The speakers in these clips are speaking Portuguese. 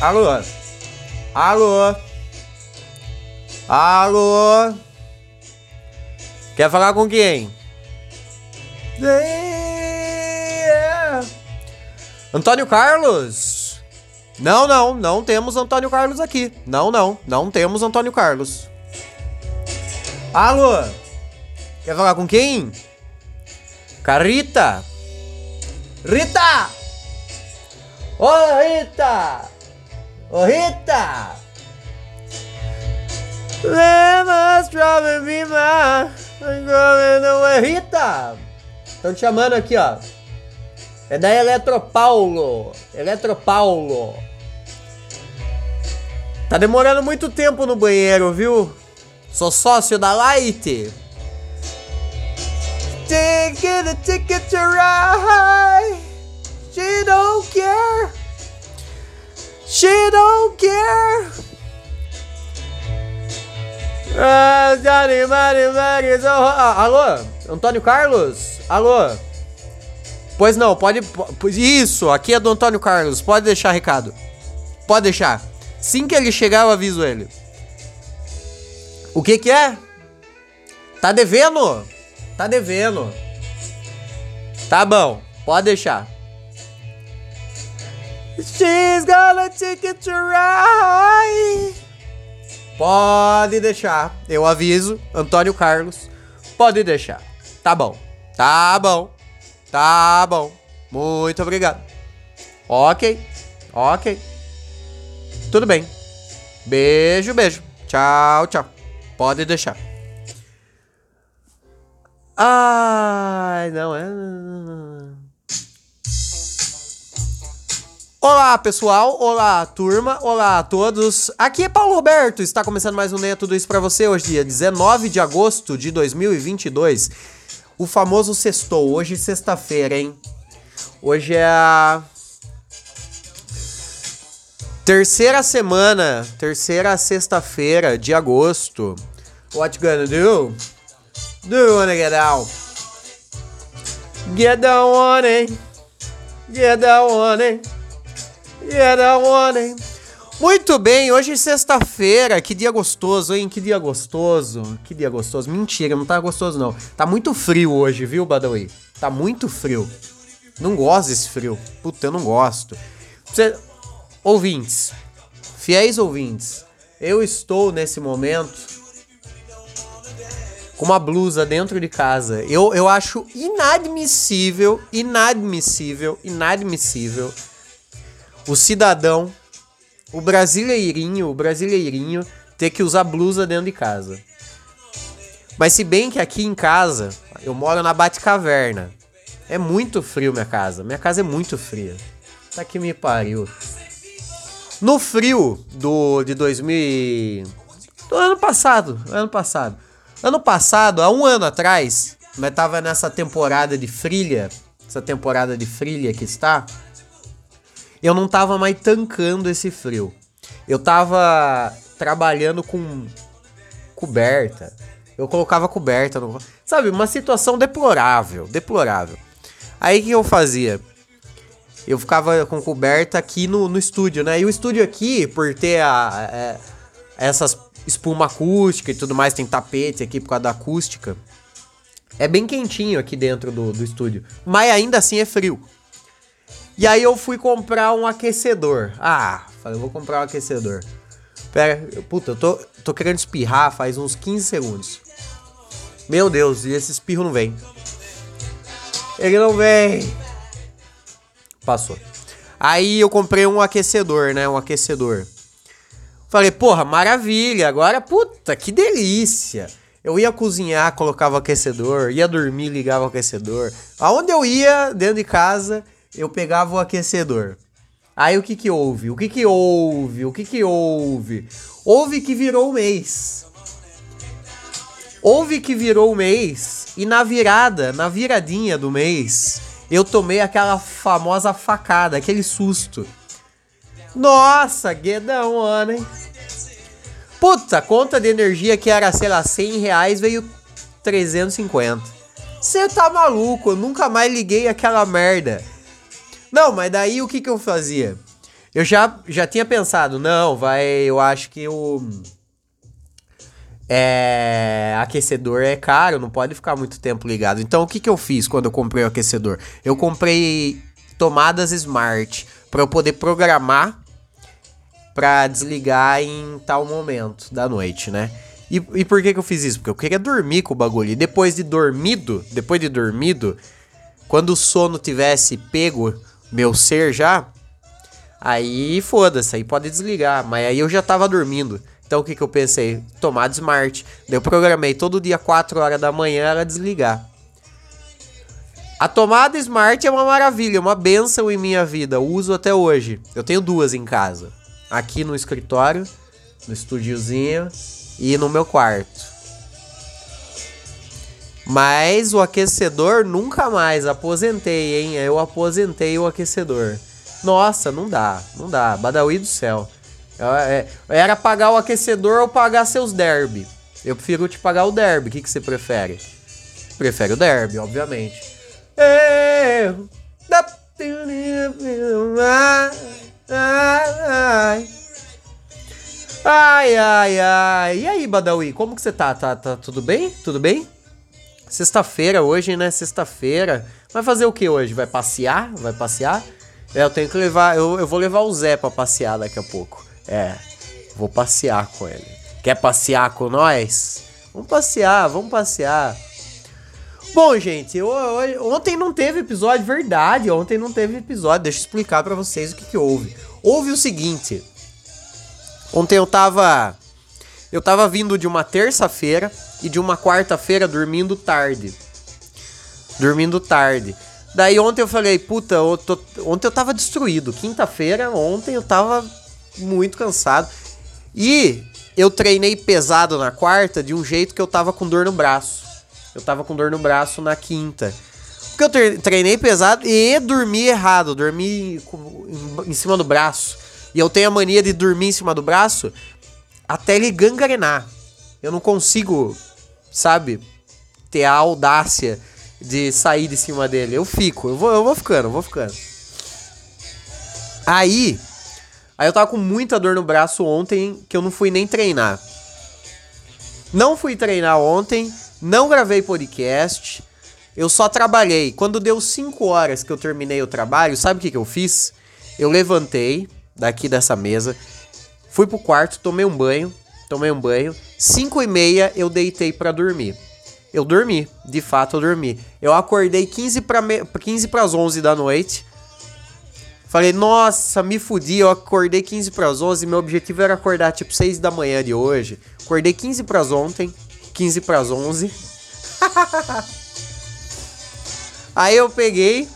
Alô? Alô? Alô? Quer falar com quem? Yeah. Antônio Carlos? Não, não, não temos Antônio Carlos aqui. Não, não, não temos Antônio Carlos. Alô? Quer falar com quem? Carita? Rita! Ô Rita! Ô Rita! Lembra driving me my going away. Rita! Estão te chamando aqui, ó. É da Eletropaulo. Eletropaulo. Tá demorando muito tempo no banheiro, viu? Sou sócio da Light. Taking a ticket to ride. She don't care. She don't care. Ah, so- ah, alô? Antônio Carlos? Alô? Pois não, pode. po- Isso, aqui é do Antônio Carlos. Pode deixar recado. Pode deixar. Assim que ele chegar, eu aviso ele. O que que é? Tá devendo? Tá devendo. Tá bom, pode deixar. She's gonna take it to ride. Pode deixar. Eu aviso, Antônio Carlos. Pode deixar. Tá bom. Tá bom. Tá bom. Muito obrigado. Ok. Ok. Tudo bem. Beijo, beijo. Tchau, tchau. Pode deixar. Ai, não é. Olá, pessoal. Olá, turma. Olá a todos. Aqui é Paulo Roberto. Está começando mais um Neia Tudo Isso pra você hoje, dia 19 de agosto de 2022. O famoso sextou. Hoje, sexta-feira, hein? Hoje é a terceira semana, terceira sexta-feira de agosto. What you gonna do? Do you wanna get out? Get down on it. Get down on it. On it. Muito bem, hoje é sexta-feira, que dia gostoso, hein? Que dia gostoso, que dia gostoso. Mentira, não tá gostoso não. Tá muito frio hoje, viu, Badawi? Tá muito frio. Não gosto desse frio. Puta, eu não gosto. Ouvintes, fiéis ouvintes, eu estou nesse momento com uma blusa dentro de casa. Eu, eu acho inadmissível, inadmissível, inadmissível o cidadão, o brasileirinho, o brasileirinho ter que usar blusa dentro de casa. Mas se bem que aqui em casa, eu moro na Batcaverna. É muito frio minha casa. Minha casa é muito fria. Tá que me pariu. No frio do de 2000 e- do ano passado, ano passado. Ano passado, há um ano atrás, mas tava nessa temporada de frilha, essa temporada de frilha que está, eu não tava mais tancando esse frio. Eu tava trabalhando com coberta. Eu colocava coberta no, sabe, uma situação deplorável, deplorável. Aí o que eu fazia? Eu ficava com coberta aqui no, no estúdio, né? E o estúdio aqui, por ter a, é, essas espuma acústica e tudo mais, tem tapete aqui por causa da acústica. É bem quentinho aqui dentro do, do estúdio. Mas ainda assim é frio. E aí eu fui comprar um aquecedor. Ah, falei, vou comprar um aquecedor. Pera, puta, eu tô, tô querendo espirrar faz uns 15 segundos. Meu Deus, e esse espirro não vem. Ele não vem. Passou. Aí eu comprei um aquecedor, né? Um aquecedor. Falei, porra, maravilha. Agora, puta, que delícia. Eu ia cozinhar, colocava o aquecedor. Ia dormir, ligava o aquecedor. Aonde eu ia, dentro de casa, eu pegava o aquecedor. Aí o que que houve? O que que houve? O que que houve? Houve que virou o mês. Houve que virou o mês e na virada, na viradinha do mês, eu tomei aquela famosa facada, aquele susto. Nossa, guedão, mano, hein? Puta, conta de energia que era, sei lá, 100 reais veio 350. Você tá maluco, eu nunca mais liguei aquela merda. Não, mas daí o que que eu fazia? Eu já, já tinha pensado, não, vai, eu acho que o é, aquecedor é caro, não pode ficar muito tempo ligado. Então o que que eu fiz quando eu comprei o aquecedor? Eu comprei tomadas smart para eu poder programar para desligar em tal momento da noite, né? E, e por que que eu fiz isso? Porque eu queria dormir com o bagulho. E depois de dormido, depois de dormido, quando o sono tivesse pego meu ser já, aí foda-se, aí pode desligar. Mas aí eu já tava dormindo. Então o que, que eu pensei? Tomada smart. Eu programei todo dia 4 horas da manhã ela desligar. A tomada smart é uma maravilha, uma benção em minha vida. uso até hoje. Eu tenho duas em casa. Aqui no escritório, no estúdiozinho e no meu quarto. Mas o aquecedor nunca mais aposentei, hein? Eu aposentei o aquecedor. Nossa, não dá, não dá. Badawi do céu. É, era pagar o aquecedor ou pagar seus derby. Eu prefiro te pagar o derby. O que, que você prefere? Prefere o derby, obviamente. Ai, ai, ai. E aí, Badawi, como que você tá? Tá, tá tudo bem? Tudo bem? Sexta-feira hoje, né? Sexta-feira. Vai fazer o que hoje? Vai passear? Vai passear? É, eu tenho que levar. Eu, eu vou levar o Zé pra passear daqui a pouco. É, vou passear com ele. Quer passear com nós? Vamos passear, vamos passear. Bom, gente, eu, eu, ontem não teve episódio, verdade. Ontem não teve episódio. Deixa eu explicar para vocês o que, que houve. Houve o seguinte. Ontem eu tava. Eu tava vindo de uma terça-feira e de uma quarta-feira dormindo tarde. Dormindo tarde. Daí ontem eu falei, puta, eu tô... ontem eu tava destruído. Quinta-feira, ontem eu tava muito cansado. E eu treinei pesado na quarta de um jeito que eu tava com dor no braço. Eu tava com dor no braço na quinta. Porque eu treinei pesado e dormi errado. Dormi em cima do braço. E eu tenho a mania de dormir em cima do braço até ele gangrenar. Eu não consigo, sabe, ter a audácia de sair de cima dele. Eu fico, eu vou, eu vou ficando, eu vou ficando. Aí, aí eu tava com muita dor no braço ontem que eu não fui nem treinar. Não fui treinar ontem, não gravei podcast, eu só trabalhei. Quando deu 5 horas que eu terminei o trabalho, sabe o que, que eu fiz? Eu levantei daqui dessa mesa, fui pro quarto, tomei um banho, tomei um banho. 5 e meia eu deitei para dormir. Eu dormi, de fato eu dormi. Eu acordei 15 para me... 15 as 11 da noite. Falei, nossa, me fudi, eu acordei 15 para as 11, meu objetivo era acordar tipo 6 da manhã de hoje. Acordei 15 para as ontem, 15 para as 11. Aí eu peguei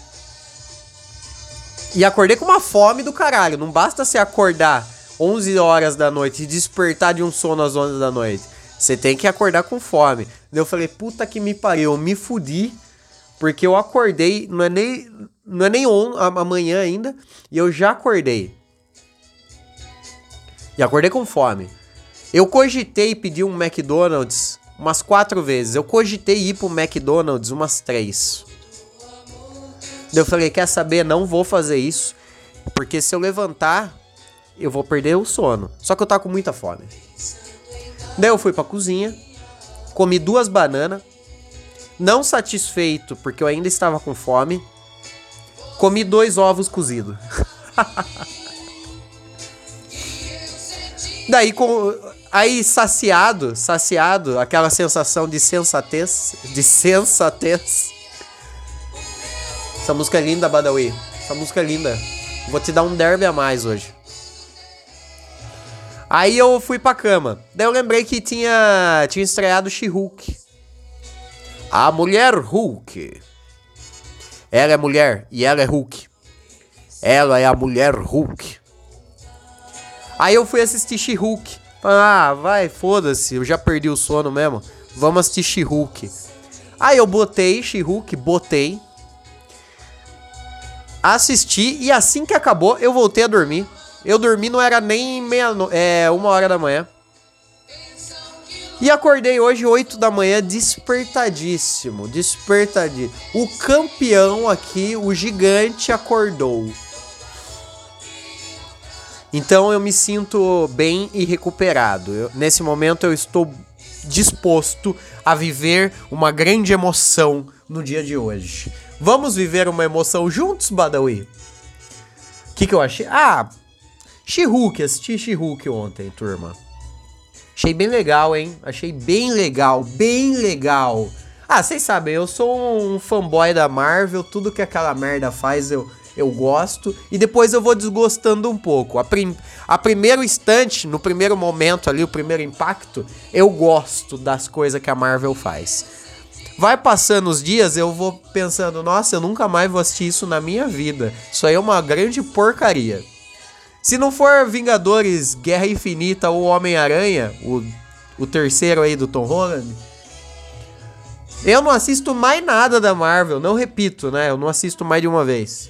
e acordei com uma fome do caralho. Não basta você acordar 11 horas da noite e despertar de um sono às 11 da noite. Você tem que acordar com fome. Eu falei, puta que me pariu, eu me fudi. Porque eu acordei, não é nem, não é nem on, amanhã ainda, e eu já acordei. E acordei com fome. Eu cogitei pedir um McDonald's umas quatro vezes. Eu cogitei ir pro McDonald's umas três. Eu falei, quer saber? Não vou fazer isso. Porque se eu levantar, eu vou perder o sono. Só que eu tava com muita fome. Daí eu fui pra cozinha, comi duas bananas. Não satisfeito, porque eu ainda estava com fome. Comi dois ovos cozidos. Daí, com, aí saciado, saciado, aquela sensação de sensatez, de sensatez. Essa música é linda, Badawi. Essa música é linda. Vou te dar um derby a mais hoje. Aí eu fui pra cama. Daí eu lembrei que tinha, tinha estreado She-Hulk. A Mulher Hulk. Ela é mulher e ela é Hulk. Ela é a Mulher Hulk. Aí eu fui assistir She-Hulk. Ah, vai, foda-se, eu já perdi o sono mesmo. Vamos assistir She-Hulk. Aí eu botei She-Hulk, botei. Assisti e assim que acabou eu voltei a dormir. Eu dormi não era nem meia no... é uma hora da manhã. E acordei hoje 8 da manhã despertadíssimo, despertadíssimo. O campeão aqui, o gigante acordou. Então eu me sinto bem e recuperado. Eu, nesse momento eu estou disposto a viver uma grande emoção no dia de hoje. Vamos viver uma emoção juntos, Badawi? O que, que eu achei? Ah, She-Hulk, assisti She-Hulk ontem, turma. Achei bem legal, hein? Achei bem legal, bem legal. Ah, vocês sabem, eu sou um fanboy da Marvel, tudo que aquela merda faz eu, eu gosto. E depois eu vou desgostando um pouco. A, prim a primeiro instante, no primeiro momento ali, o primeiro impacto, eu gosto das coisas que a Marvel faz. Vai passando os dias, eu vou pensando, nossa, eu nunca mais vou assistir isso na minha vida. Isso aí é uma grande porcaria. Se não for Vingadores, Guerra Infinita ou Homem-Aranha, o, o terceiro aí do Tom Holland, eu não assisto mais nada da Marvel, não repito, né? Eu não assisto mais de uma vez.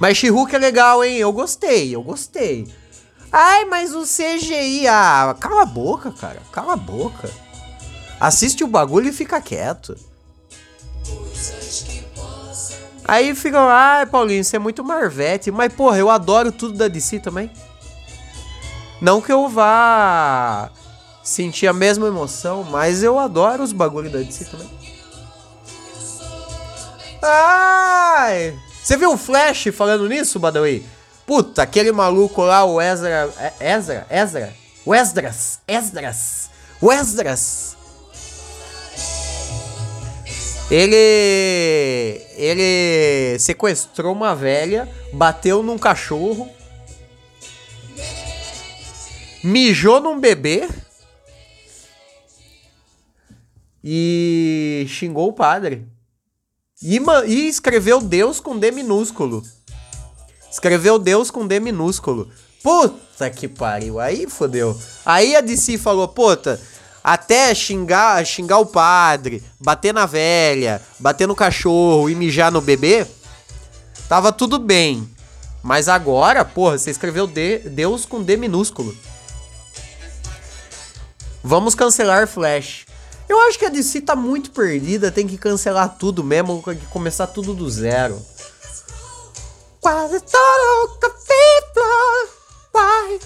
Mas she é legal, hein? Eu gostei, eu gostei. Ai, mas o CGI, ah, cala a boca, cara, cala a boca. Assiste o bagulho e fica quieto. Aí ficam, ai, Paulinho, você é muito Marvete. Mas, porra, eu adoro tudo da DC também. Não que eu vá sentir a mesma emoção, mas eu adoro os bagulhos da DC também. Ai! Você viu o Flash falando nisso, Badawi? Puta, aquele maluco lá, o Ezra. É, Ezra? Ezra? O Esdras. Esdras. O Esdras. Ele. Ele sequestrou uma velha, bateu num cachorro, mijou num bebê e xingou o padre. E, e escreveu Deus com D minúsculo. Escreveu Deus com D minúsculo. Puta que pariu. Aí fodeu. Aí a DC falou: Puta, até xingar, xingar o padre, bater na velha, bater no cachorro e mijar no bebê, tava tudo bem. Mas agora, porra, você escreveu de, Deus com D minúsculo. Vamos cancelar Flash. Eu acho que a DC tá muito perdida, tem que cancelar tudo mesmo, tem que começar tudo do zero. Quase todo capítulo vai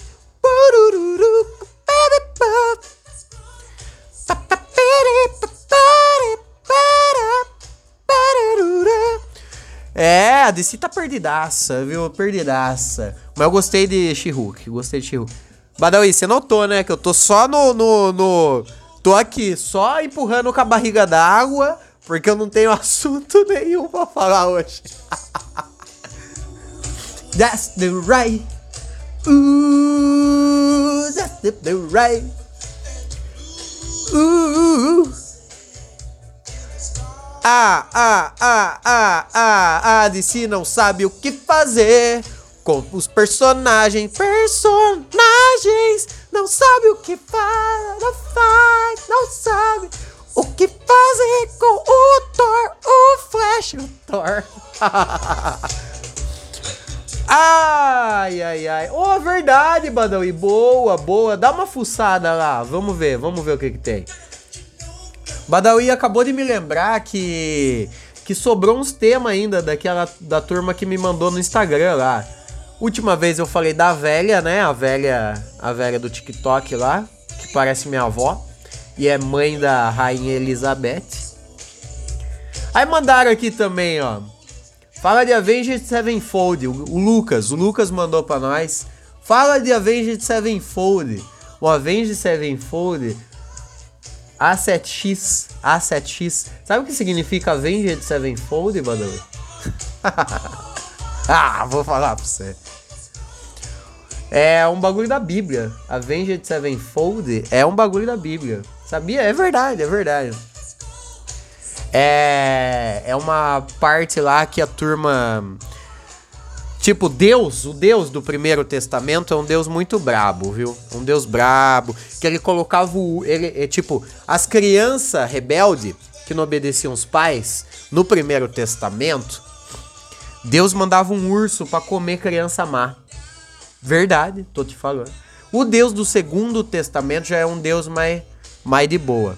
é, a DC tá perdidaça, viu? Perdidaça. Mas eu gostei de She-Hulk, gostei de She-Hulk. Badawi, você notou, né? Que eu tô só no, no, no... Tô aqui, só empurrando com a barriga d'água, porque eu não tenho assunto nenhum pra falar hoje. That's the right. Ooh, that's the right. Uh, Ah, ah, ah, ah, ah, a DC não sabe o que fazer com os personagens. Personagens não sabe o que faz, não faz, não sabe o que fazer com o Thor, o Flash, o Thor. ai, ai, ai. Oh, verdade, Badawi. Boa, boa. Dá uma fuçada lá. Vamos ver, vamos ver o que que tem. Badawi acabou de me lembrar que que sobrou uns temas ainda daquela da turma que me mandou no Instagram lá. Última vez eu falei da velha, né? A velha, a velha do TikTok lá, que parece minha avó e é mãe da rainha Elizabeth. Aí mandaram aqui também, ó. Fala de Avenged Sevenfold, o, Lucas, o Lucas mandou para nós. Fala de Avenged Sevenfold. O Avenged Sevenfold A7X, A7X. Sabe o que significa Avenged Sevenfold, Badu? ah, vou falar pra você. É um bagulho da Bíblia. Avenged Sevenfold é um bagulho da Bíblia. Sabia? É verdade, é verdade. É, é uma parte lá que a turma. Tipo, Deus, o Deus do Primeiro Testamento é um Deus muito brabo, viu? Um Deus brabo. Que ele colocava o. Ele, é, tipo, as crianças rebeldes que não obedeciam os pais, no Primeiro Testamento, Deus mandava um urso para comer criança má. Verdade, tô te falando. O Deus do Segundo Testamento já é um Deus mais, mais de boa.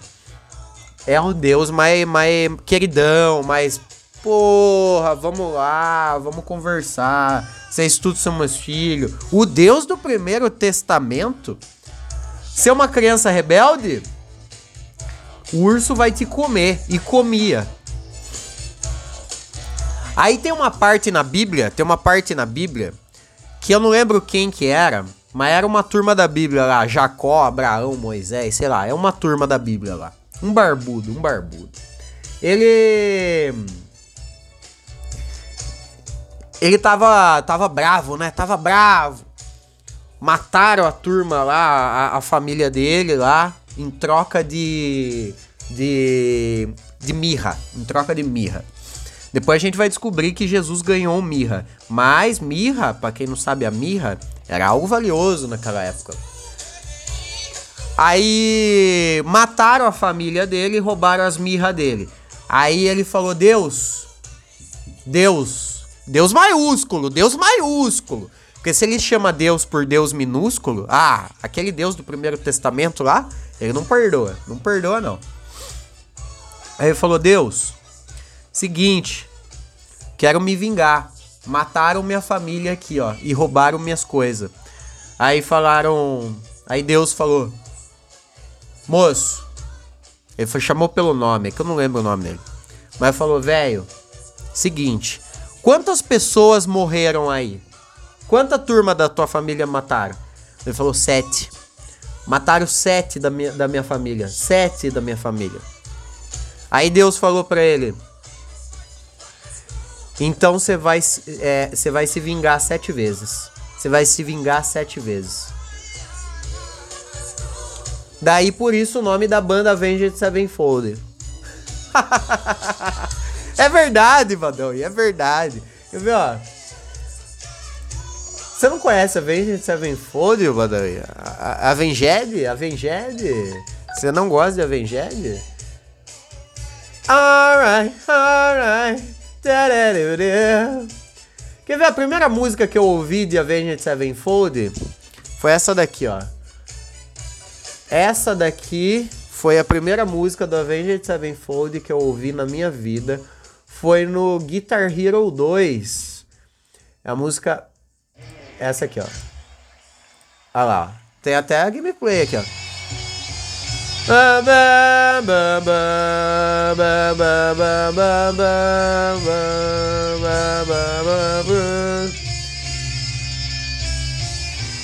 É um Deus mais, mais queridão, mais. Porra, vamos lá, vamos conversar. Vocês todos são meus filhos. O Deus do Primeiro Testamento, ser uma criança rebelde, o urso vai te comer. E comia. Aí tem uma parte na Bíblia, tem uma parte na Bíblia que eu não lembro quem que era, mas era uma turma da Bíblia lá, Jacó, Abraão, Moisés, sei lá, é uma turma da Bíblia lá. Um barbudo, um barbudo. Ele ele tava tava bravo, né? Tava bravo. Mataram a turma lá, a, a família dele lá em troca de de de mirra, em troca de mirra. Depois a gente vai descobrir que Jesus ganhou mirra. Mas mirra, para quem não sabe a mirra, era algo valioso naquela época. Aí mataram a família dele e roubaram as mirras dele. Aí ele falou: Deus, Deus, Deus maiúsculo, Deus maiúsculo. Porque se ele chama Deus por Deus minúsculo, ah, aquele Deus do Primeiro Testamento lá, ele não perdoa, não perdoa não. Aí ele falou: Deus, Seguinte, quero me vingar. Mataram minha família aqui, ó, e roubaram minhas coisas. Aí falaram. Aí Deus falou: Moço. Ele foi, chamou pelo nome, é que eu não lembro o nome dele. Mas falou: Velho, seguinte. Quantas pessoas morreram aí? Quanta turma da tua família mataram? Ele falou: Sete. Mataram sete da minha, da minha família. Sete da minha família. Aí Deus falou para ele: então você vai, é, vai se vingar sete vezes. Você vai se vingar sete vezes. Daí por isso o nome da banda Avenged Sevenfold. é verdade, Vadão, é verdade. Quer ver, ó? Você não conhece Avenged Sevenfold, Vadão? Avenged? Avenged? Você não gosta de Avenged? Alright, alright. Quer ver a primeira música que eu ouvi de Avenged Sevenfold? Foi essa daqui, ó. Essa daqui foi a primeira música do Avenged Sevenfold que eu ouvi na minha vida. Foi no Guitar Hero 2. É a música. Essa aqui, ó. Olha lá. Tem até a gameplay aqui, ó.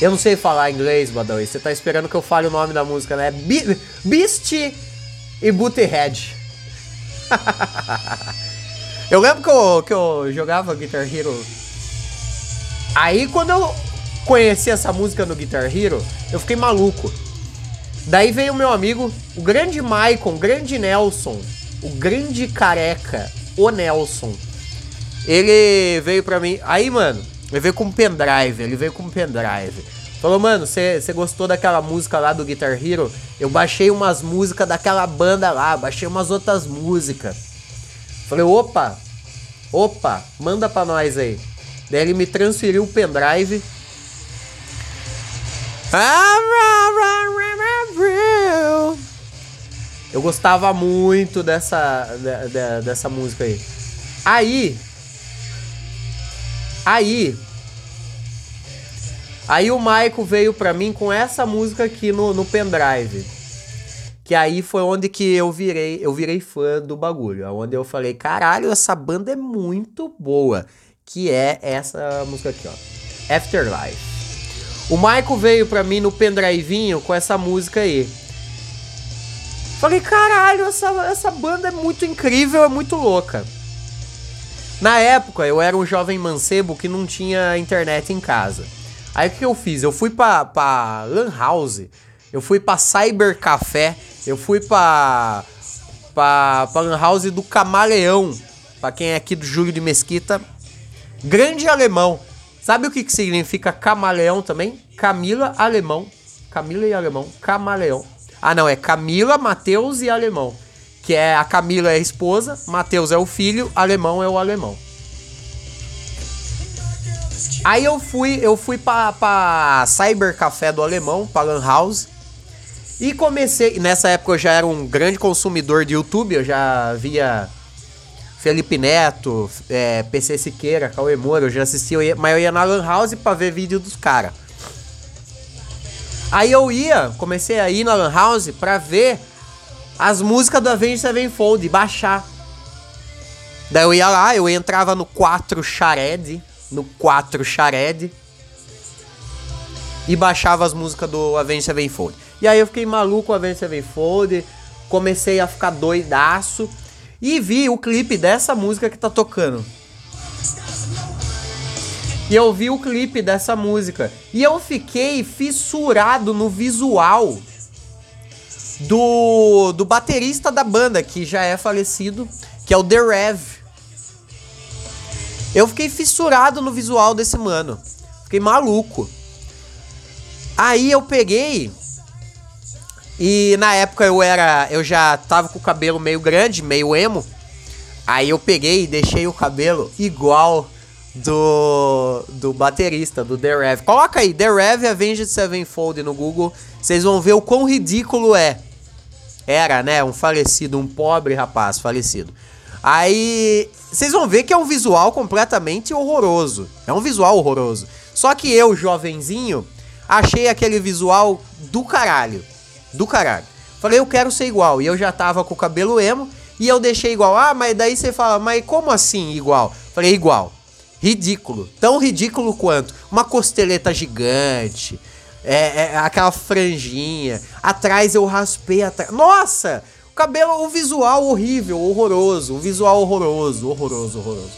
Eu não sei falar inglês, Badawi. Você tá esperando que eu fale o nome da música, né? Be Beast e Bootyhead. eu lembro que eu, que eu jogava Guitar Hero. Aí quando eu conheci essa música no Guitar Hero, eu fiquei maluco. Daí veio o meu amigo, o grande Maicon, o grande Nelson, o grande careca, o Nelson. Ele veio pra mim. Aí, mano, ele veio com um pendrive. Ele veio com um pendrive. Falou, mano, você gostou daquela música lá do Guitar Hero? Eu baixei umas músicas daquela banda lá, baixei umas outras músicas. Falei, opa, opa, manda pra nós aí. Daí ele me transferiu o pendrive. Eu gostava muito dessa, de, de, dessa música aí. Aí. Aí. Aí o Maico veio pra mim com essa música aqui no, no pendrive. Que aí foi onde que eu virei, eu virei fã do bagulho. Onde eu falei, caralho, essa banda é muito boa. Que é essa música aqui, ó. Afterlife. O Maico veio pra mim no pendrivinho com essa música aí. Falei, caralho, essa, essa banda é muito incrível, é muito louca. Na época, eu era um jovem mancebo que não tinha internet em casa. Aí o que eu fiz? Eu fui pra, pra Lan House, eu fui pra Cyber Café, eu fui pra, pra, pra Lan House do Camaleão. Pra quem é aqui do Júlio de Mesquita. Grande alemão. Sabe o que, que significa camaleão também? Camila Alemão. Camila e Alemão. Camaleão. Ah, não, é Camila, Mateus e Alemão. Que é a Camila é a esposa, Mateus é o filho, Alemão é o alemão. Aí eu fui, eu fui pra, pra Cyber Café do Alemão, pra Lan House. E comecei. Nessa época eu já era um grande consumidor de YouTube, eu já via Felipe Neto, é, PC Siqueira, Cauê Moura, eu já assistia, mas eu ia na Lan House pra ver vídeo dos caras. Aí eu ia, comecei a ir na Lan House pra ver as músicas do Avenged Sevenfold baixar. Daí eu ia lá, eu entrava no 4 Shared, no 4 Shared e baixava as músicas do Avenged Sevenfold. E aí eu fiquei maluco com o Avenged Sevenfold, comecei a ficar doidaço e vi o clipe dessa música que tá tocando. E eu vi o clipe dessa música. E eu fiquei fissurado no visual do, do baterista da banda, que já é falecido, que é o The Rev. Eu fiquei fissurado no visual desse mano. Fiquei maluco. Aí eu peguei e na época eu era. Eu já tava com o cabelo meio grande, meio emo. Aí eu peguei e deixei o cabelo igual do, do baterista, do The Rev. Coloca aí, The Rev Avenged Sevenfold no Google. Vocês vão ver o quão ridículo é. Era, né? Um falecido, um pobre rapaz falecido. Aí vocês vão ver que é um visual completamente horroroso. É um visual horroroso. Só que eu, jovenzinho, achei aquele visual do caralho do caralho. Falei, eu quero ser igual. E eu já tava com o cabelo emo e eu deixei igual. Ah, mas daí você fala, mas como assim igual? Falei, igual. Ridículo. Tão ridículo quanto uma costeleta gigante. É, é, aquela franjinha. Atrás eu raspei atrás. Nossa! O cabelo, o visual horrível, horroroso. O visual horroroso, horroroso, horroroso.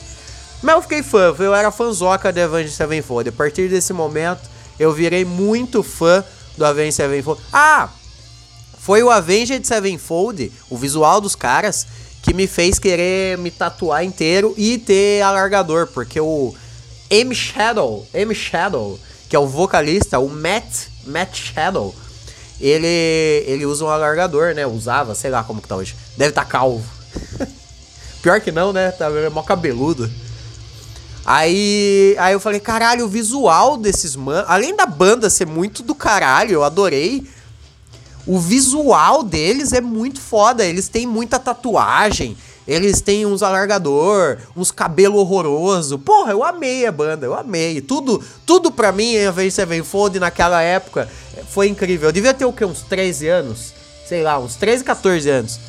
Mas eu fiquei fã, eu era fãzoca de Avenged Sevenfold. A partir desse momento, eu virei muito fã do Avenged Sevenfold. Ah! Foi o Avenged Sevenfold, o visual dos caras, que me fez querer me tatuar inteiro e ter alargador, porque o M Shadow, M Shadow, que é o vocalista, o Matt, Matt Shadow, ele ele usa um alargador, né? Usava, sei lá como que tá hoje. Deve estar tá calvo. Pior que não, né? Tá mó cabeludo. Aí, aí eu falei, caralho, o visual desses manos, além da banda ser muito do caralho, eu adorei o visual deles é muito foda. Eles têm muita tatuagem. Eles têm uns alargador, uns cabelo horroroso. Porra, eu amei a banda, eu amei. Tudo, tudo pra mim em Avenged Sevenfold naquela época foi incrível. Eu devia ter o quê? Uns 13 anos? Sei lá, uns 13, 14 anos.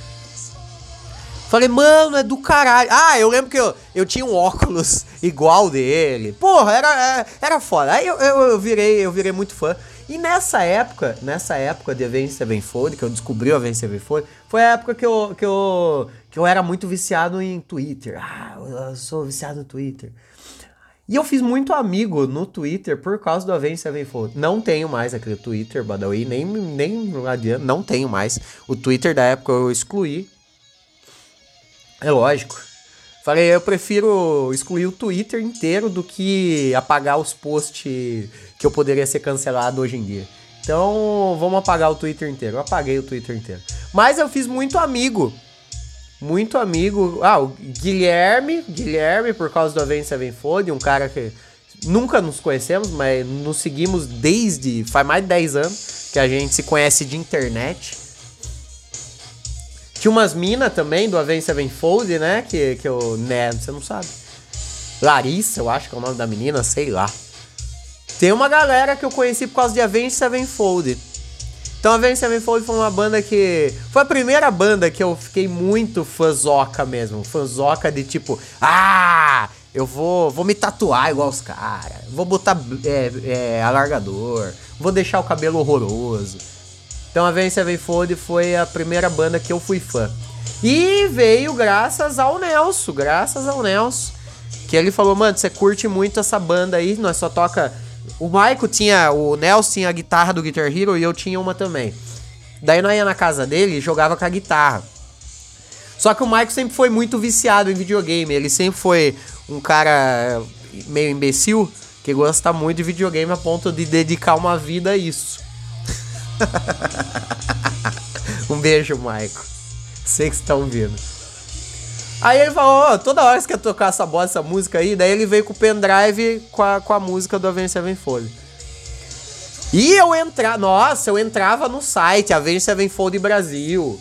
Falei, mano, é do caralho. Ah, eu lembro que eu, eu tinha um óculos igual dele. Porra, era, era, é, era foda. Aí eu, eu, eu, virei, eu virei muito fã. E nessa época, nessa época de Avenged Sevenfold, que eu descobri o Avenged Sevenfold, foi a época que eu, que, eu, que eu era muito viciado em Twitter. Ah, eu sou viciado no Twitter. E eu fiz muito amigo no Twitter por causa do Avenged Sevenfold. Não tenho mais aquele Twitter, Badawi, nem, nem adianta, não tenho mais. O Twitter da época eu excluí. É lógico. Falei, eu prefiro excluir o Twitter inteiro do que apagar os posts que eu poderia ser cancelado hoje em dia. Então, vamos apagar o Twitter inteiro. Eu apaguei o Twitter inteiro. Mas eu fiz muito amigo. Muito amigo. Ah, o Guilherme. Guilherme, por causa do Avenged Sevenfold, um cara que nunca nos conhecemos, mas nos seguimos desde. faz mais de 10 anos que a gente se conhece de internet. Tinha umas minas também do Avenged Sevenfold, né? Que, que eu. Né, você não sabe. Larissa, eu acho que é o nome da menina, sei lá. Tem uma galera que eu conheci por causa de Avenged Sevenfold. Então Avenged Sevenfold foi uma banda que. Foi a primeira banda que eu fiquei muito fãzoca mesmo. Fãzoca de tipo, ah! Eu vou, vou me tatuar igual os caras. Vou botar é, é, alargador. Vou deixar o cabelo horroroso. Então a Avenged Sevenfold foi a primeira banda que eu fui fã. E veio graças ao Nelson, graças ao Nelson. Que ele falou, mano, você curte muito essa banda aí, nós só toca. O Maico tinha, o Nelson tinha a guitarra do Guitar Hero e eu tinha uma também. Daí nós ia na casa dele e jogava com a guitarra. Só que o Maico sempre foi muito viciado em videogame. Ele sempre foi um cara meio imbecil que gosta muito de videogame a ponto de dedicar uma vida a isso. um beijo, Maico. Sei que você tá ouvindo. Aí ele falou, oh, toda hora você quer tocar essa bosta, essa música aí. Daí ele veio com o pendrive com a, com a música do Avenged Sevenfold. E eu entrava, nossa, eu entrava no site Avenged Sevenfold Brasil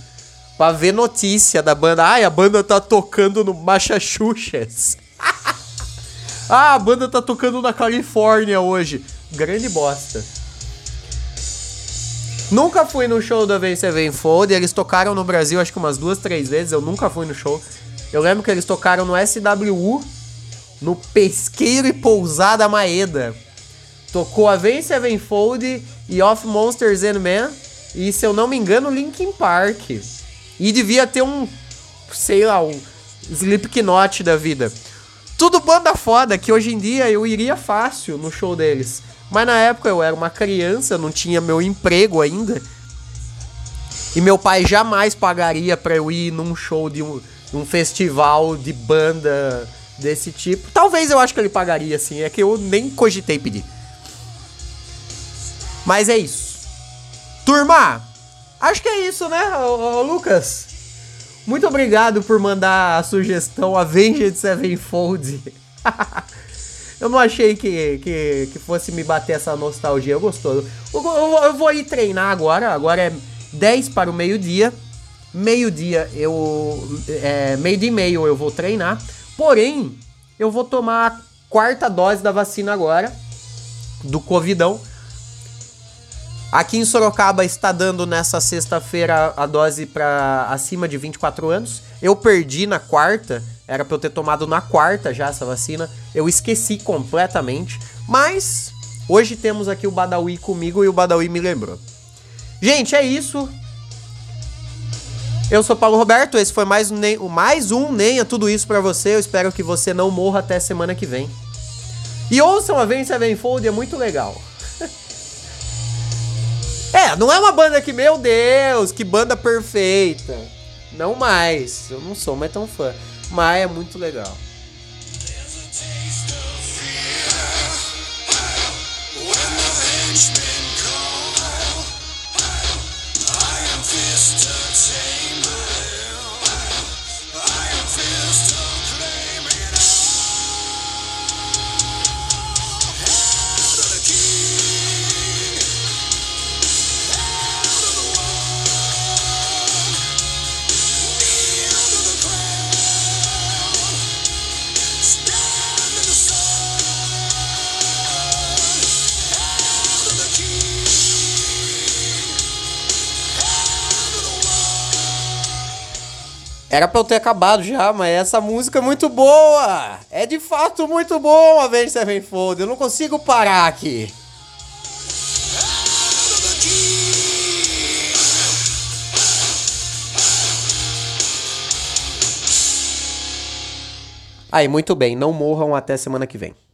pra ver notícia da banda. Ai, a banda tá tocando no Massachusetts. ah, a banda tá tocando na Califórnia hoje. Grande bosta. Nunca fui no show do Avenged Sevenfold. Eles tocaram no Brasil acho que umas duas, três vezes. Eu nunca fui no show. Eu lembro que eles tocaram no SWU, no Pesqueiro e Pousada Maeda. Tocou Avenged Sevenfold e Off Monsters and Men. E se eu não me engano, Linkin Park. E devia ter um, sei lá, um Slipknot da vida. Tudo banda foda, que hoje em dia eu iria fácil no show deles. Mas na época eu era uma criança, não tinha meu emprego ainda. E meu pai jamais pagaria pra eu ir num show de um, um festival de banda desse tipo. Talvez eu acho que ele pagaria, assim. É que eu nem cogitei pedir. Mas é isso. Turma, acho que é isso, né, ô, ô, Lucas? Muito obrigado por mandar a sugestão Avenged Sevenfold. eu não achei que, que, que, fosse me bater essa nostalgia. Gostoso. Eu, eu, eu vou ir treinar agora. Agora é 10 para o meio-dia. Meio-dia eu. É, meio dia e meio eu vou treinar. Porém, eu vou tomar a quarta dose da vacina agora. Do Covidão. Aqui em Sorocaba está dando nessa sexta-feira a dose para acima de 24 anos. Eu perdi na quarta, era para eu ter tomado na quarta já essa vacina. Eu esqueci completamente, mas hoje temos aqui o Badawi comigo e o Badawi me lembrou. Gente, é isso. Eu sou Paulo Roberto, esse foi mais um, mais um Nem Tudo Isso para você. Eu espero que você não morra até semana que vem. E ouçam a Vence Sevenfold, é muito legal. É, não é uma banda que, meu Deus, que banda perfeita. Não mais. Eu não sou mais tão fã. Mas é muito legal. Era pra eu ter acabado já, mas essa música é muito boa! É de fato muito bom a Avenged Sevenfold, eu não consigo parar aqui. Aí, muito bem, não morram até semana que vem.